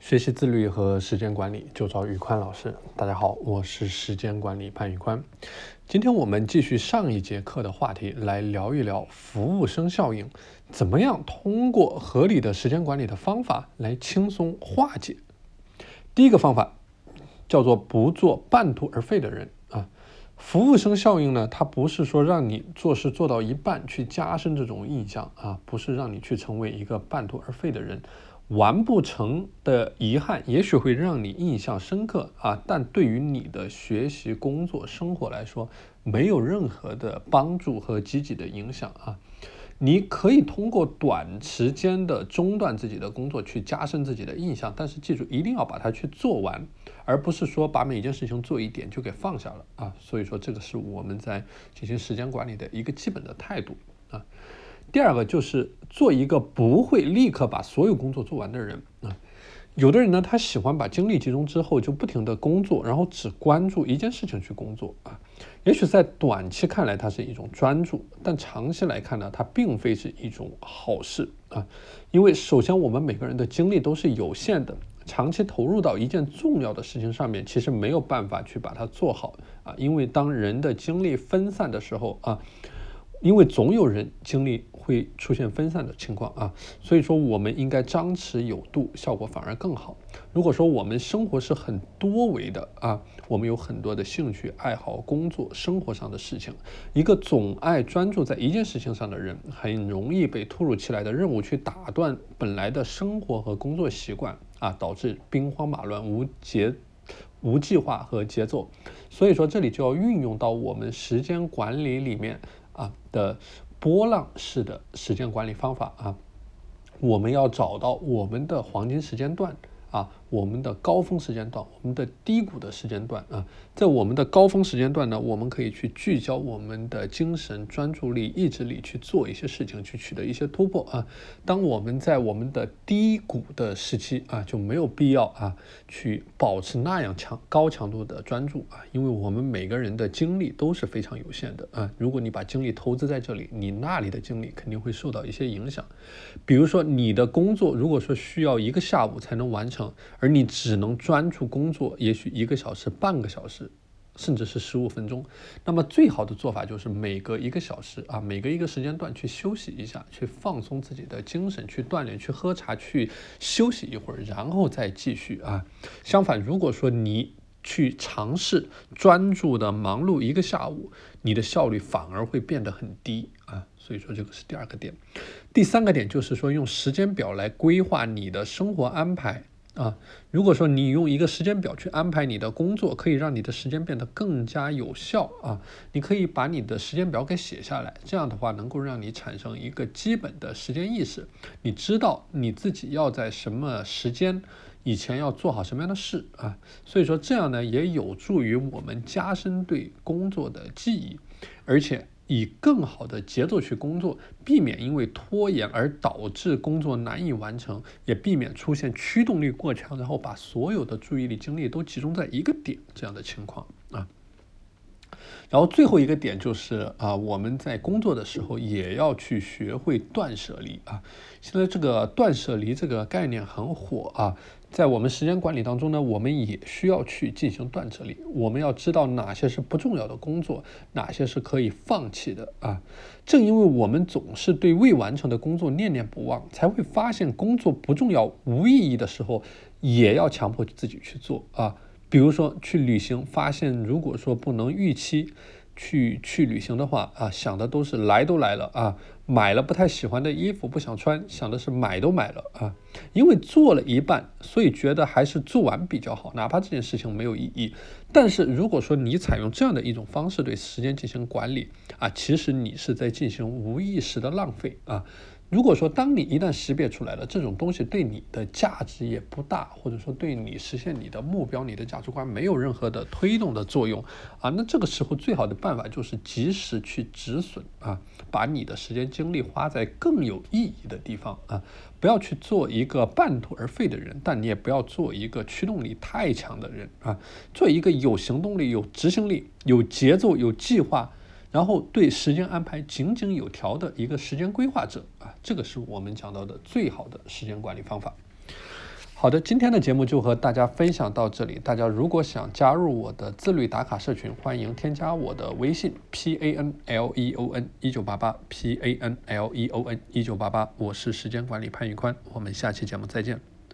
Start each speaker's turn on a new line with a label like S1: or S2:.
S1: 学习自律和时间管理，就找宇宽老师。大家好，我是时间管理潘宇宽。今天我们继续上一节课的话题，来聊一聊服务生效应，怎么样通过合理的时间管理的方法来轻松化解。第一个方法叫做不做半途而废的人啊。服务生效应呢，它不是说让你做事做到一半去加深这种印象啊，不是让你去成为一个半途而废的人。完不成的遗憾，也许会让你印象深刻啊，但对于你的学习、工作、生活来说，没有任何的帮助和积极的影响啊。你可以通过短时间的中断自己的工作去加深自己的印象，但是记住，一定要把它去做完，而不是说把每件事情做一点就给放下了啊。所以说，这个是我们在进行时间管理的一个基本的态度啊。第二个就是做一个不会立刻把所有工作做完的人啊。有的人呢，他喜欢把精力集中之后就不停的工作，然后只关注一件事情去工作啊。也许在短期看来它是一种专注，但长期来看呢，它并非是一种好事啊。因为首先我们每个人的精力都是有限的，长期投入到一件重要的事情上面，其实没有办法去把它做好啊。因为当人的精力分散的时候啊。因为总有人精力会出现分散的情况啊，所以说我们应该张弛有度，效果反而更好。如果说我们生活是很多维的啊，我们有很多的兴趣爱好、工作、生活上的事情，一个总爱专注在一件事情上的人，很容易被突如其来的任务去打断本来的生活和工作习惯啊，导致兵荒马乱、无节、无计划和节奏。所以说这里就要运用到我们时间管理里面。啊的波浪式的时间管理方法啊，我们要找到我们的黄金时间段。啊，我们的高峰时间段，我们的低谷的时间段啊，在我们的高峰时间段呢，我们可以去聚焦我们的精神、专注力、意志力去做一些事情，去取得一些突破啊。当我们在我们的低谷的时期啊，就没有必要啊去保持那样强高强度的专注啊，因为我们每个人的精力都是非常有限的啊。如果你把精力投资在这里，你那里的精力肯定会受到一些影响。比如说你的工作，如果说需要一个下午才能完成。而你只能专注工作，也许一个小时、半个小时，甚至是十五分钟。那么最好的做法就是每隔一个小时啊，每隔一个时间段去休息一下，去放松自己的精神，去锻炼，去喝茶，去休息一会儿，然后再继续啊。相反，如果说你去尝试专注的忙碌一个下午，你的效率反而会变得很低啊。所以说这个是第二个点。第三个点就是说用时间表来规划你的生活安排。啊，如果说你用一个时间表去安排你的工作，可以让你的时间变得更加有效啊。你可以把你的时间表给写下来，这样的话能够让你产生一个基本的时间意识。你知道你自己要在什么时间以前要做好什么样的事啊。所以说这样呢，也有助于我们加深对工作的记忆，而且。以更好的节奏去工作，避免因为拖延而导致工作难以完成，也避免出现驱动力过强，然后把所有的注意力精力都集中在一个点这样的情况啊。然后最后一个点就是啊，我们在工作的时候也要去学会断舍离啊。现在这个断舍离这个概念很火啊，在我们时间管理当中呢，我们也需要去进行断舍离。我们要知道哪些是不重要的工作，哪些是可以放弃的啊。正因为我们总是对未完成的工作念念不忘，才会发现工作不重要、无意义的时候，也要强迫自己去做啊。比如说去旅行，发现如果说不能预期去去旅行的话啊，想的都是来都来了啊，买了不太喜欢的衣服不想穿，想的是买都买了啊，因为做了一半，所以觉得还是做完比较好，哪怕这件事情没有意义。但是如果说你采用这样的一种方式对时间进行管理啊，其实你是在进行无意识的浪费啊。如果说当你一旦识别出来了这种东西对你的价值也不大，或者说对你实现你的目标、你的价值观没有任何的推动的作用啊，那这个时候最好的办法就是及时去止损啊，把你的时间精力花在更有意义的地方啊，不要去做一个半途而废的人，但你也不要做一个驱动力太强的人啊，做一个有行动力、有执行力、有节奏、有计划。然后对时间安排井井有条的一个时间规划者啊，这个是我们讲到的最好的时间管理方法。好的，今天的节目就和大家分享到这里。大家如果想加入我的自律打卡社群，欢迎添加我的微信 p a n l e o n 一九八八 p a n l e o n 一九八八，我是时间管理潘玉宽，我们下期节目再见。